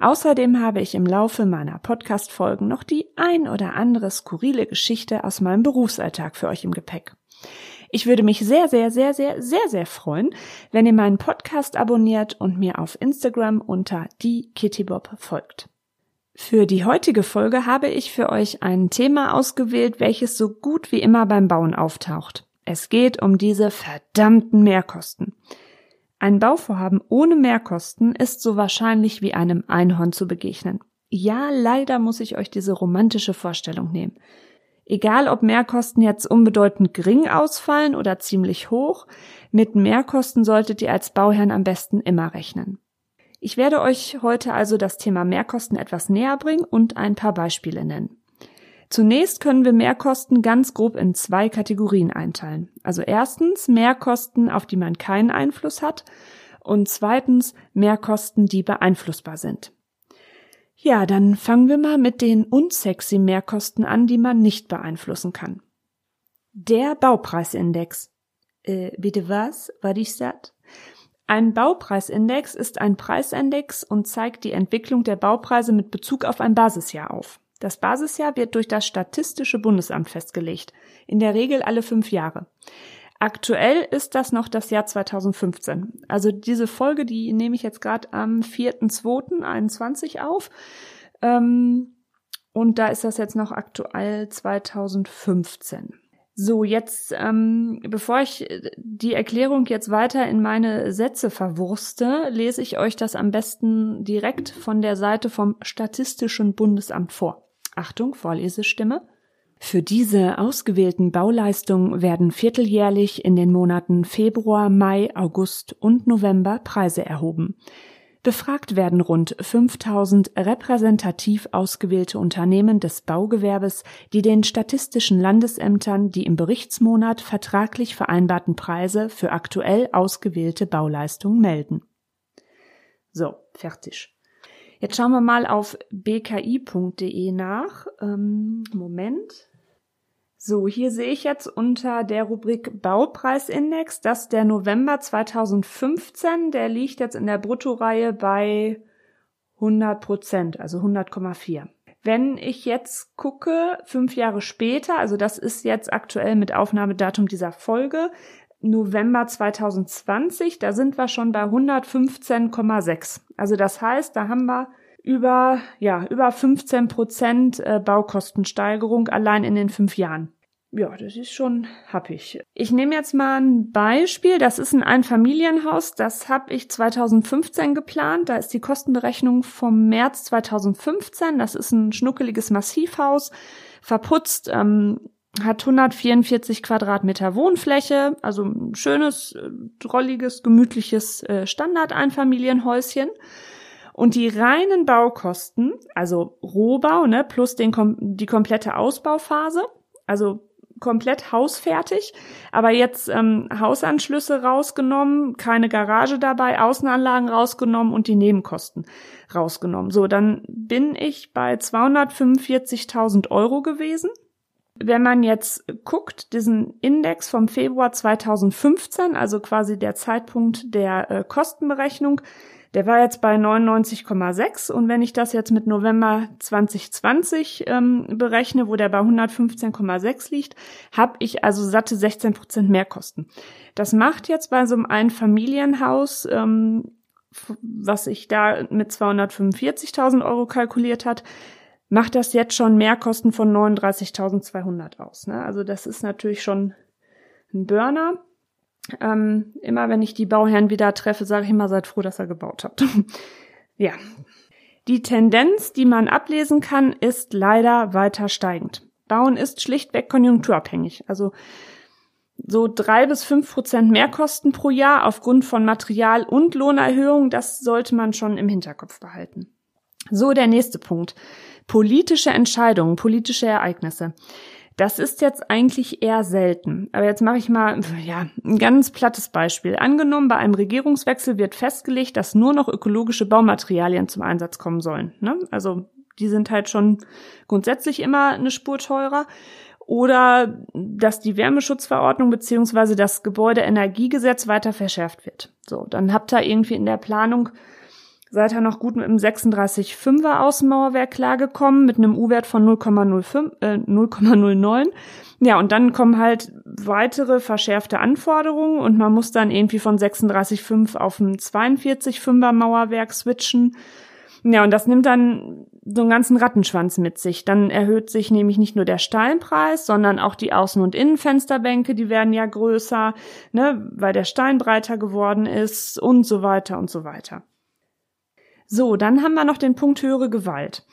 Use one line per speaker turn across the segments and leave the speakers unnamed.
Außerdem habe ich im Laufe meiner Podcast-Folgen noch die ein oder andere skurrile Geschichte aus meinem Berufsalltag für euch im Gepäck. Ich würde mich sehr, sehr, sehr, sehr, sehr, sehr freuen, wenn ihr meinen Podcast abonniert und mir auf Instagram unter die Kittybob folgt. Für die heutige Folge habe ich für euch ein Thema ausgewählt, welches so gut wie immer beim Bauen auftaucht. Es geht um diese verdammten Mehrkosten. Ein Bauvorhaben ohne Mehrkosten ist so wahrscheinlich wie einem Einhorn zu begegnen. Ja, leider muss ich euch diese romantische Vorstellung nehmen. Egal ob Mehrkosten jetzt unbedeutend gering ausfallen oder ziemlich hoch, mit Mehrkosten solltet ihr als Bauherrn am besten immer rechnen. Ich werde euch heute also das Thema Mehrkosten etwas näher bringen und ein paar Beispiele nennen. Zunächst können wir Mehrkosten ganz grob in zwei Kategorien einteilen. Also erstens Mehrkosten, auf die man keinen Einfluss hat und zweitens Mehrkosten, die beeinflussbar sind. Ja, dann fangen wir mal mit den unsexy Mehrkosten an, die man nicht beeinflussen kann. Der Baupreisindex. Äh, bitte was? War ich satt? Ein Baupreisindex ist ein Preisindex und zeigt die Entwicklung der Baupreise mit Bezug auf ein Basisjahr auf. Das Basisjahr wird durch das Statistische Bundesamt festgelegt, in der Regel alle fünf Jahre. Aktuell ist das noch das Jahr 2015. Also diese Folge, die nehme ich jetzt gerade am 4.2.21 auf. Ähm, und da ist das jetzt noch aktuell 2015. So, jetzt, ähm, bevor ich die Erklärung jetzt weiter in meine Sätze verwurste, lese ich euch das am besten direkt von der Seite vom Statistischen Bundesamt vor. Achtung, Vorlesestimme. Für diese ausgewählten Bauleistungen werden vierteljährlich in den Monaten Februar, Mai, August und November Preise erhoben. Befragt werden rund 5000 repräsentativ ausgewählte Unternehmen des Baugewerbes, die den statistischen Landesämtern die im Berichtsmonat vertraglich vereinbarten Preise für aktuell ausgewählte Bauleistungen melden. So, fertig. Jetzt schauen wir mal auf bki.de nach. Ähm, Moment. So, hier sehe ich jetzt unter der Rubrik Baupreisindex, dass der November 2015, der liegt jetzt in der Bruttoreihe bei 100 Prozent, also 100,4. Wenn ich jetzt gucke, fünf Jahre später, also das ist jetzt aktuell mit Aufnahmedatum dieser Folge, November 2020, da sind wir schon bei 115,6. Also das heißt, da haben wir über, ja, über 15 Prozent äh, Baukostensteigerung allein in den fünf Jahren. Ja, das ist schon happig. Ich nehme jetzt mal ein Beispiel. Das ist ein Einfamilienhaus. Das habe ich 2015 geplant. Da ist die Kostenberechnung vom März 2015. Das ist ein schnuckeliges Massivhaus, verputzt, ähm, hat 144 Quadratmeter Wohnfläche, also ein schönes, äh, drolliges, gemütliches äh, Standard-Einfamilienhäuschen. Und die reinen Baukosten, also Rohbau, ne, plus den, die komplette Ausbauphase, also komplett hausfertig, aber jetzt ähm, Hausanschlüsse rausgenommen, keine Garage dabei, Außenanlagen rausgenommen und die Nebenkosten rausgenommen. So, dann bin ich bei 245.000 Euro gewesen wenn man jetzt guckt, diesen Index vom Februar 2015, also quasi der Zeitpunkt der äh, Kostenberechnung, der war jetzt bei 99,6 und wenn ich das jetzt mit November 2020 ähm, berechne, wo der bei 115,6 liegt, habe ich also satte 16 Prozent mehr Kosten. Das macht jetzt bei so einem Einfamilienhaus, ähm, was ich da mit 245.000 Euro kalkuliert hat, macht das jetzt schon Mehrkosten von 39.200 aus. Ne? Also das ist natürlich schon ein Burner. Ähm, immer wenn ich die Bauherren wieder treffe, sage ich immer, seid froh, dass ihr gebaut habt. ja. Die Tendenz, die man ablesen kann, ist leider weiter steigend. Bauen ist schlichtweg konjunkturabhängig. Also so drei bis fünf Prozent Mehrkosten pro Jahr aufgrund von Material- und Lohnerhöhungen, das sollte man schon im Hinterkopf behalten. So, der nächste Punkt. Politische Entscheidungen, politische Ereignisse. Das ist jetzt eigentlich eher selten. Aber jetzt mache ich mal ja, ein ganz plattes Beispiel. Angenommen, bei einem Regierungswechsel wird festgelegt, dass nur noch ökologische Baumaterialien zum Einsatz kommen sollen. Ne? Also die sind halt schon grundsätzlich immer eine Spur teurer. Oder dass die Wärmeschutzverordnung beziehungsweise das Gebäudeenergiegesetz weiter verschärft wird. So, dann habt ihr irgendwie in der Planung seid ihr noch gut mit einem 36,5er Außenmauerwerk klargekommen, mit einem U-Wert von 0,05, äh, 0,09. Ja, und dann kommen halt weitere verschärfte Anforderungen und man muss dann irgendwie von 36,5 auf ein 42,5er Mauerwerk switchen. Ja, und das nimmt dann so einen ganzen Rattenschwanz mit sich. Dann erhöht sich nämlich nicht nur der Steinpreis, sondern auch die Außen- und Innenfensterbänke, die werden ja größer, ne, weil der Stein breiter geworden ist und so weiter und so weiter. So, dann haben wir noch den Punkt höhere Gewalt.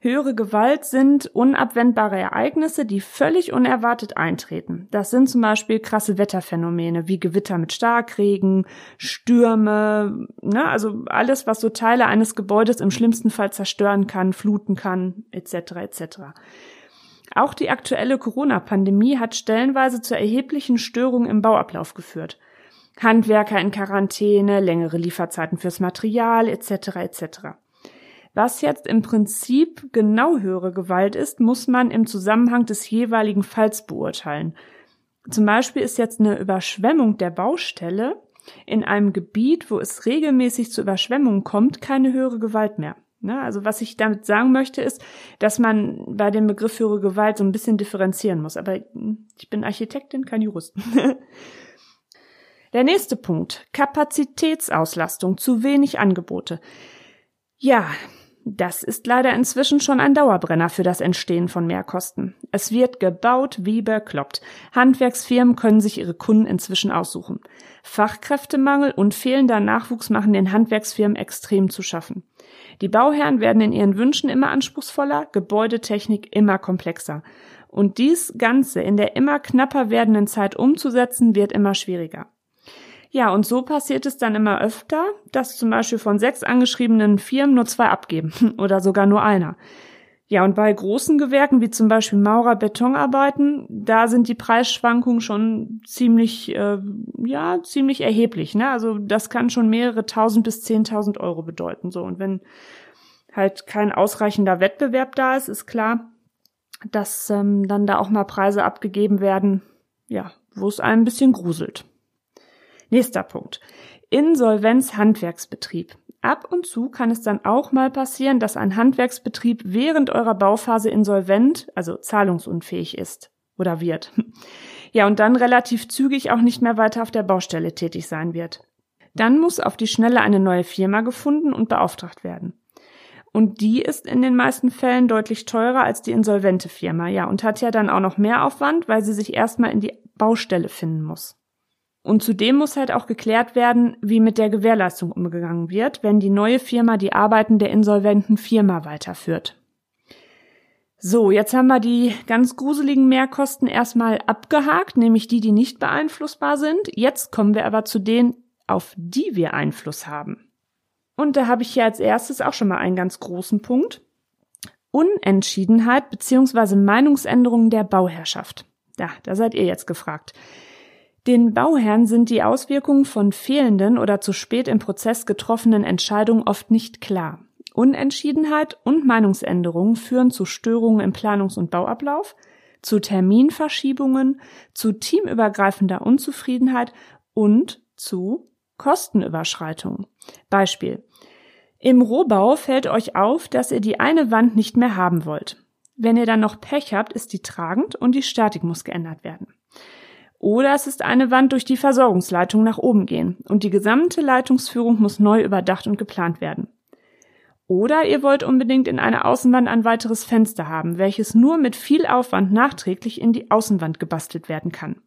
Höhere Gewalt sind unabwendbare Ereignisse, die völlig unerwartet eintreten. Das sind zum Beispiel krasse Wetterphänomene wie Gewitter mit Starkregen, Stürme, ne, also alles, was so Teile eines Gebäudes im schlimmsten Fall zerstören kann, fluten kann, etc. etc. Auch die aktuelle Corona-Pandemie hat stellenweise zu erheblichen Störungen im Bauablauf geführt. Handwerker in Quarantäne, längere Lieferzeiten fürs Material etc. etc. Was jetzt im Prinzip genau höhere Gewalt ist, muss man im Zusammenhang des jeweiligen Falls beurteilen. Zum Beispiel ist jetzt eine Überschwemmung der Baustelle in einem Gebiet, wo es regelmäßig zu Überschwemmungen kommt, keine höhere Gewalt mehr. Ne? Also was ich damit sagen möchte, ist, dass man bei dem Begriff höhere Gewalt so ein bisschen differenzieren muss. Aber ich bin Architektin, kein Jurist. Der nächste Punkt. Kapazitätsauslastung, zu wenig Angebote. Ja, das ist leider inzwischen schon ein Dauerbrenner für das Entstehen von Mehrkosten. Es wird gebaut wie bekloppt. Handwerksfirmen können sich ihre Kunden inzwischen aussuchen. Fachkräftemangel und fehlender Nachwuchs machen den Handwerksfirmen extrem zu schaffen. Die Bauherren werden in ihren Wünschen immer anspruchsvoller, Gebäudetechnik immer komplexer. Und dies Ganze in der immer knapper werdenden Zeit umzusetzen, wird immer schwieriger. Ja, und so passiert es dann immer öfter, dass zum Beispiel von sechs angeschriebenen Firmen nur zwei abgeben oder sogar nur einer. Ja, und bei großen Gewerken wie zum Beispiel Maurer Betonarbeiten, da sind die Preisschwankungen schon ziemlich, äh, ja, ziemlich erheblich. Ne? Also das kann schon mehrere tausend bis zehntausend Euro bedeuten. So und wenn halt kein ausreichender Wettbewerb da ist, ist klar, dass ähm, dann da auch mal Preise abgegeben werden, ja, wo es einem ein bisschen gruselt. Nächster Punkt. Insolvenz Handwerksbetrieb. Ab und zu kann es dann auch mal passieren, dass ein Handwerksbetrieb während eurer Bauphase insolvent, also zahlungsunfähig ist oder wird. Ja, und dann relativ zügig auch nicht mehr weiter auf der Baustelle tätig sein wird. Dann muss auf die Schnelle eine neue Firma gefunden und beauftragt werden. Und die ist in den meisten Fällen deutlich teurer als die insolvente Firma, ja, und hat ja dann auch noch mehr Aufwand, weil sie sich erstmal in die Baustelle finden muss. Und zudem muss halt auch geklärt werden, wie mit der Gewährleistung umgegangen wird, wenn die neue Firma die Arbeiten der insolventen Firma weiterführt. So, jetzt haben wir die ganz gruseligen Mehrkosten erstmal abgehakt, nämlich die, die nicht beeinflussbar sind. Jetzt kommen wir aber zu denen, auf die wir Einfluss haben. Und da habe ich hier als erstes auch schon mal einen ganz großen Punkt. Unentschiedenheit bzw. Meinungsänderungen der Bauherrschaft. Ja, da seid ihr jetzt gefragt. Den Bauherren sind die Auswirkungen von fehlenden oder zu spät im Prozess getroffenen Entscheidungen oft nicht klar. Unentschiedenheit und Meinungsänderungen führen zu Störungen im Planungs- und Bauablauf, zu Terminverschiebungen, zu teamübergreifender Unzufriedenheit und zu Kostenüberschreitungen. Beispiel. Im Rohbau fällt euch auf, dass ihr die eine Wand nicht mehr haben wollt. Wenn ihr dann noch Pech habt, ist die tragend und die Statik muss geändert werden. Oder es ist eine Wand, durch die Versorgungsleitung nach oben gehen und die gesamte Leitungsführung muss neu überdacht und geplant werden. Oder ihr wollt unbedingt in eine Außenwand ein weiteres Fenster haben, welches nur mit viel Aufwand nachträglich in die Außenwand gebastelt werden kann.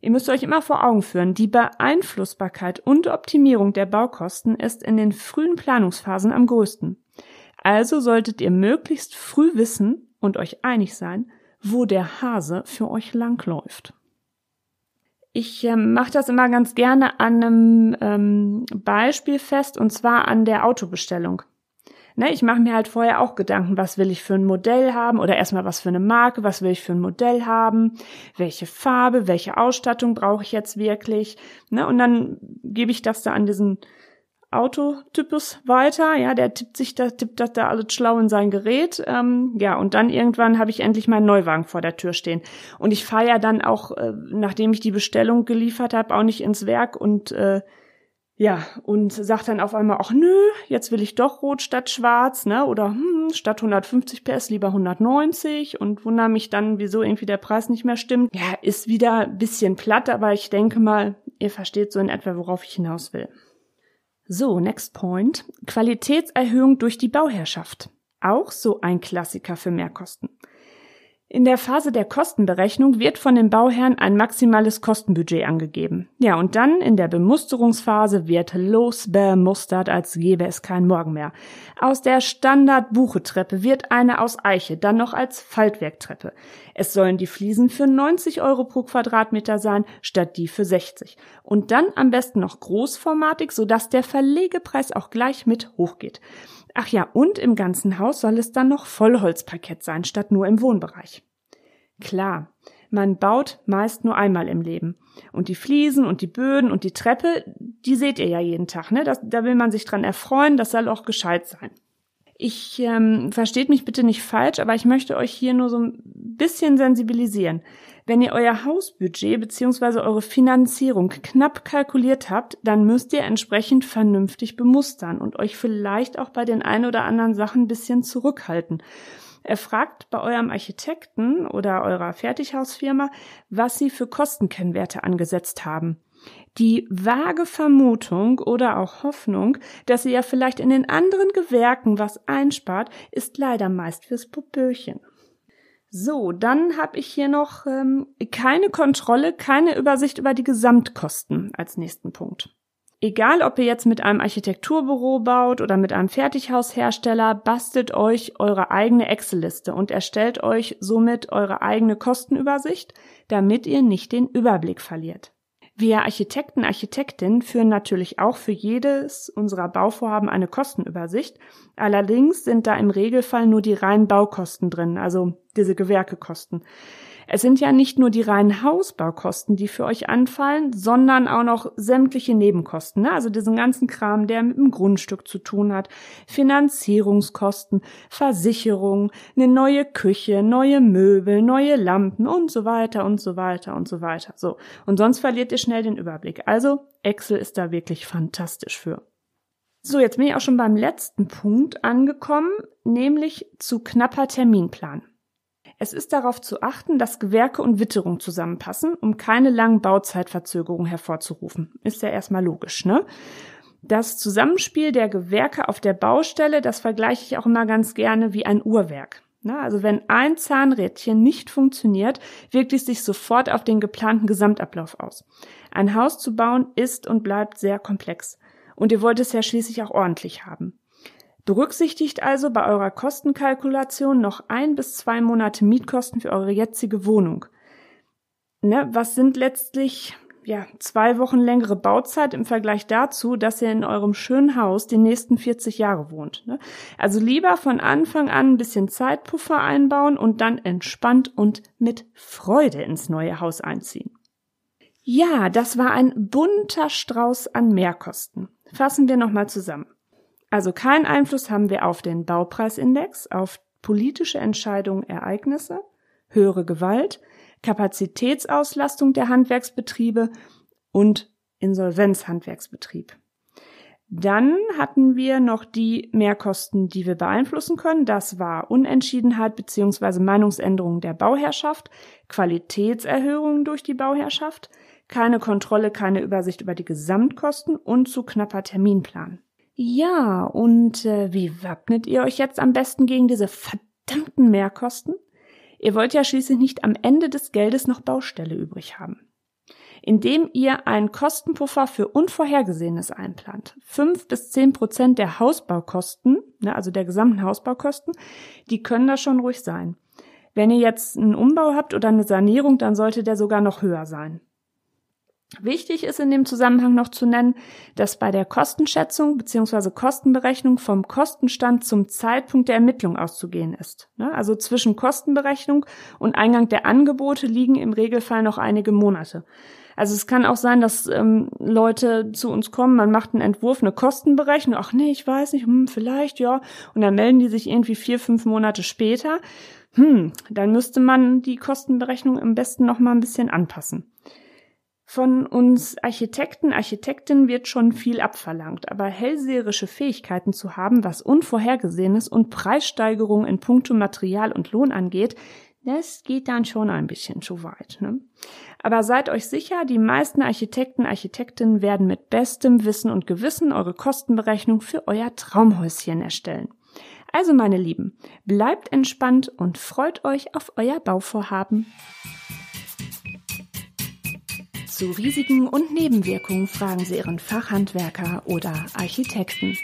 Ihr müsst euch immer vor Augen führen, die Beeinflussbarkeit und Optimierung der Baukosten ist in den frühen Planungsphasen am größten. Also solltet ihr möglichst früh wissen und euch einig sein, wo der Hase für euch langläuft. Ich äh, mache das immer ganz gerne an einem ähm, Beispiel fest, und zwar an der Autobestellung. Ne, ich mache mir halt vorher auch Gedanken, was will ich für ein Modell haben oder erstmal was für eine Marke, was will ich für ein Modell haben, welche Farbe, welche Ausstattung brauche ich jetzt wirklich. Ne, und dann gebe ich das da an diesen Autotypus weiter. Ja, der tippt sich da, tippt das da alles schlau in sein Gerät. Ähm, ja, und dann irgendwann habe ich endlich meinen Neuwagen vor der Tür stehen. Und ich fahre ja dann auch, äh, nachdem ich die Bestellung geliefert habe, auch nicht ins Werk und äh, ja, und sagt dann auf einmal, ach nö, jetzt will ich doch rot statt schwarz, ne? Oder hm, statt 150 PS lieber 190 und wundere mich dann, wieso irgendwie der Preis nicht mehr stimmt. Ja, ist wieder bisschen platt, aber ich denke mal, ihr versteht so in etwa, worauf ich hinaus will. So, next point. Qualitätserhöhung durch die Bauherrschaft. Auch so ein Klassiker für Mehrkosten. In der Phase der Kostenberechnung wird von den Bauherren ein maximales Kostenbudget angegeben. Ja, und dann in der Bemusterungsphase wird losbemustert, als gäbe es kein Morgen mehr. Aus der Standard-Buchetreppe wird eine aus Eiche, dann noch als Faltwerktreppe. Es sollen die Fliesen für 90 Euro pro Quadratmeter sein, statt die für 60. Und dann am besten noch großformatig, sodass der Verlegepreis auch gleich mit hochgeht. Ach ja, und im ganzen Haus soll es dann noch Vollholzparkett sein, statt nur im Wohnbereich. Klar, man baut meist nur einmal im Leben. Und die Fliesen und die Böden und die Treppe, die seht ihr ja jeden Tag, ne? Das, da will man sich dran erfreuen, das soll auch gescheit sein. Ich ähm, versteht mich bitte nicht falsch, aber ich möchte euch hier nur so ein bisschen sensibilisieren. Wenn ihr euer Hausbudget bzw. eure Finanzierung knapp kalkuliert habt, dann müsst ihr entsprechend vernünftig bemustern und euch vielleicht auch bei den ein oder anderen Sachen ein bisschen zurückhalten. Er fragt bei eurem Architekten oder eurer Fertighausfirma, was sie für Kostenkennwerte angesetzt haben. Die vage Vermutung oder auch Hoffnung, dass ihr ja vielleicht in den anderen Gewerken was einspart, ist leider meist fürs Popöchen. So, dann habe ich hier noch ähm, keine Kontrolle, keine Übersicht über die Gesamtkosten als nächsten Punkt. Egal, ob ihr jetzt mit einem Architekturbüro baut oder mit einem Fertighaushersteller, bastelt euch eure eigene Excel-Liste und erstellt euch somit eure eigene Kostenübersicht, damit ihr nicht den Überblick verliert. Wir Architekten, Architektinnen führen natürlich auch für jedes unserer Bauvorhaben eine Kostenübersicht. Allerdings sind da im Regelfall nur die reinen Baukosten drin, also diese Gewerkekosten. Es sind ja nicht nur die reinen Hausbaukosten, die für euch anfallen, sondern auch noch sämtliche Nebenkosten, ne? also diesen ganzen Kram, der mit dem Grundstück zu tun hat, Finanzierungskosten, Versicherung, eine neue Küche, neue Möbel, neue Lampen und so weiter und so weiter und so weiter. So. Und sonst verliert ihr schnell den Überblick. Also Excel ist da wirklich fantastisch für. So, jetzt bin ich auch schon beim letzten Punkt angekommen, nämlich zu knapper Terminplan. Es ist darauf zu achten, dass Gewerke und Witterung zusammenpassen, um keine langen Bauzeitverzögerungen hervorzurufen. Ist ja erstmal logisch, ne? Das Zusammenspiel der Gewerke auf der Baustelle, das vergleiche ich auch immer ganz gerne wie ein Uhrwerk. Also wenn ein Zahnrädchen nicht funktioniert, wirkt es sich sofort auf den geplanten Gesamtablauf aus. Ein Haus zu bauen ist und bleibt sehr komplex. Und ihr wollt es ja schließlich auch ordentlich haben. Berücksichtigt also bei eurer Kostenkalkulation noch ein bis zwei Monate Mietkosten für eure jetzige Wohnung. Ne, was sind letztlich ja, zwei Wochen längere Bauzeit im Vergleich dazu, dass ihr in eurem schönen Haus die nächsten 40 Jahre wohnt. Ne? Also lieber von Anfang an ein bisschen Zeitpuffer einbauen und dann entspannt und mit Freude ins neue Haus einziehen. Ja, das war ein bunter Strauß an Mehrkosten. Fassen wir nochmal zusammen. Also keinen Einfluss haben wir auf den Baupreisindex, auf politische Entscheidungen, Ereignisse, höhere Gewalt, Kapazitätsauslastung der Handwerksbetriebe und Insolvenzhandwerksbetrieb. Dann hatten wir noch die Mehrkosten, die wir beeinflussen können. Das war Unentschiedenheit bzw. Meinungsänderung der Bauherrschaft, Qualitätserhöhungen durch die Bauherrschaft, keine Kontrolle, keine Übersicht über die Gesamtkosten und zu knapper Terminplan. Ja, und äh, wie wappnet ihr euch jetzt am besten gegen diese verdammten Mehrkosten? Ihr wollt ja schließlich nicht am Ende des Geldes noch Baustelle übrig haben. Indem ihr einen Kostenpuffer für Unvorhergesehenes einplant. Fünf bis zehn Prozent der Hausbaukosten, ne, also der gesamten Hausbaukosten, die können da schon ruhig sein. Wenn ihr jetzt einen Umbau habt oder eine Sanierung, dann sollte der sogar noch höher sein. Wichtig ist in dem Zusammenhang noch zu nennen, dass bei der Kostenschätzung bzw. Kostenberechnung vom Kostenstand zum Zeitpunkt der Ermittlung auszugehen ist. Ne? Also zwischen Kostenberechnung und Eingang der Angebote liegen im Regelfall noch einige Monate. Also es kann auch sein, dass ähm, Leute zu uns kommen, man macht einen Entwurf, eine Kostenberechnung, ach nee, ich weiß nicht, hm, vielleicht, ja, und dann melden die sich irgendwie vier, fünf Monate später. Hm, dann müsste man die Kostenberechnung am besten noch mal ein bisschen anpassen. Von uns Architekten, Architektinnen wird schon viel abverlangt, aber hellseherische Fähigkeiten zu haben, was Unvorhergesehenes und Preissteigerungen in puncto Material und Lohn angeht, das geht dann schon ein bisschen zu weit. Ne? Aber seid euch sicher, die meisten Architekten, Architektinnen werden mit bestem Wissen und Gewissen eure Kostenberechnung für euer Traumhäuschen erstellen. Also meine Lieben, bleibt entspannt und freut euch auf euer Bauvorhaben. Zu Risiken und Nebenwirkungen fragen Sie Ihren Fachhandwerker oder Architekten.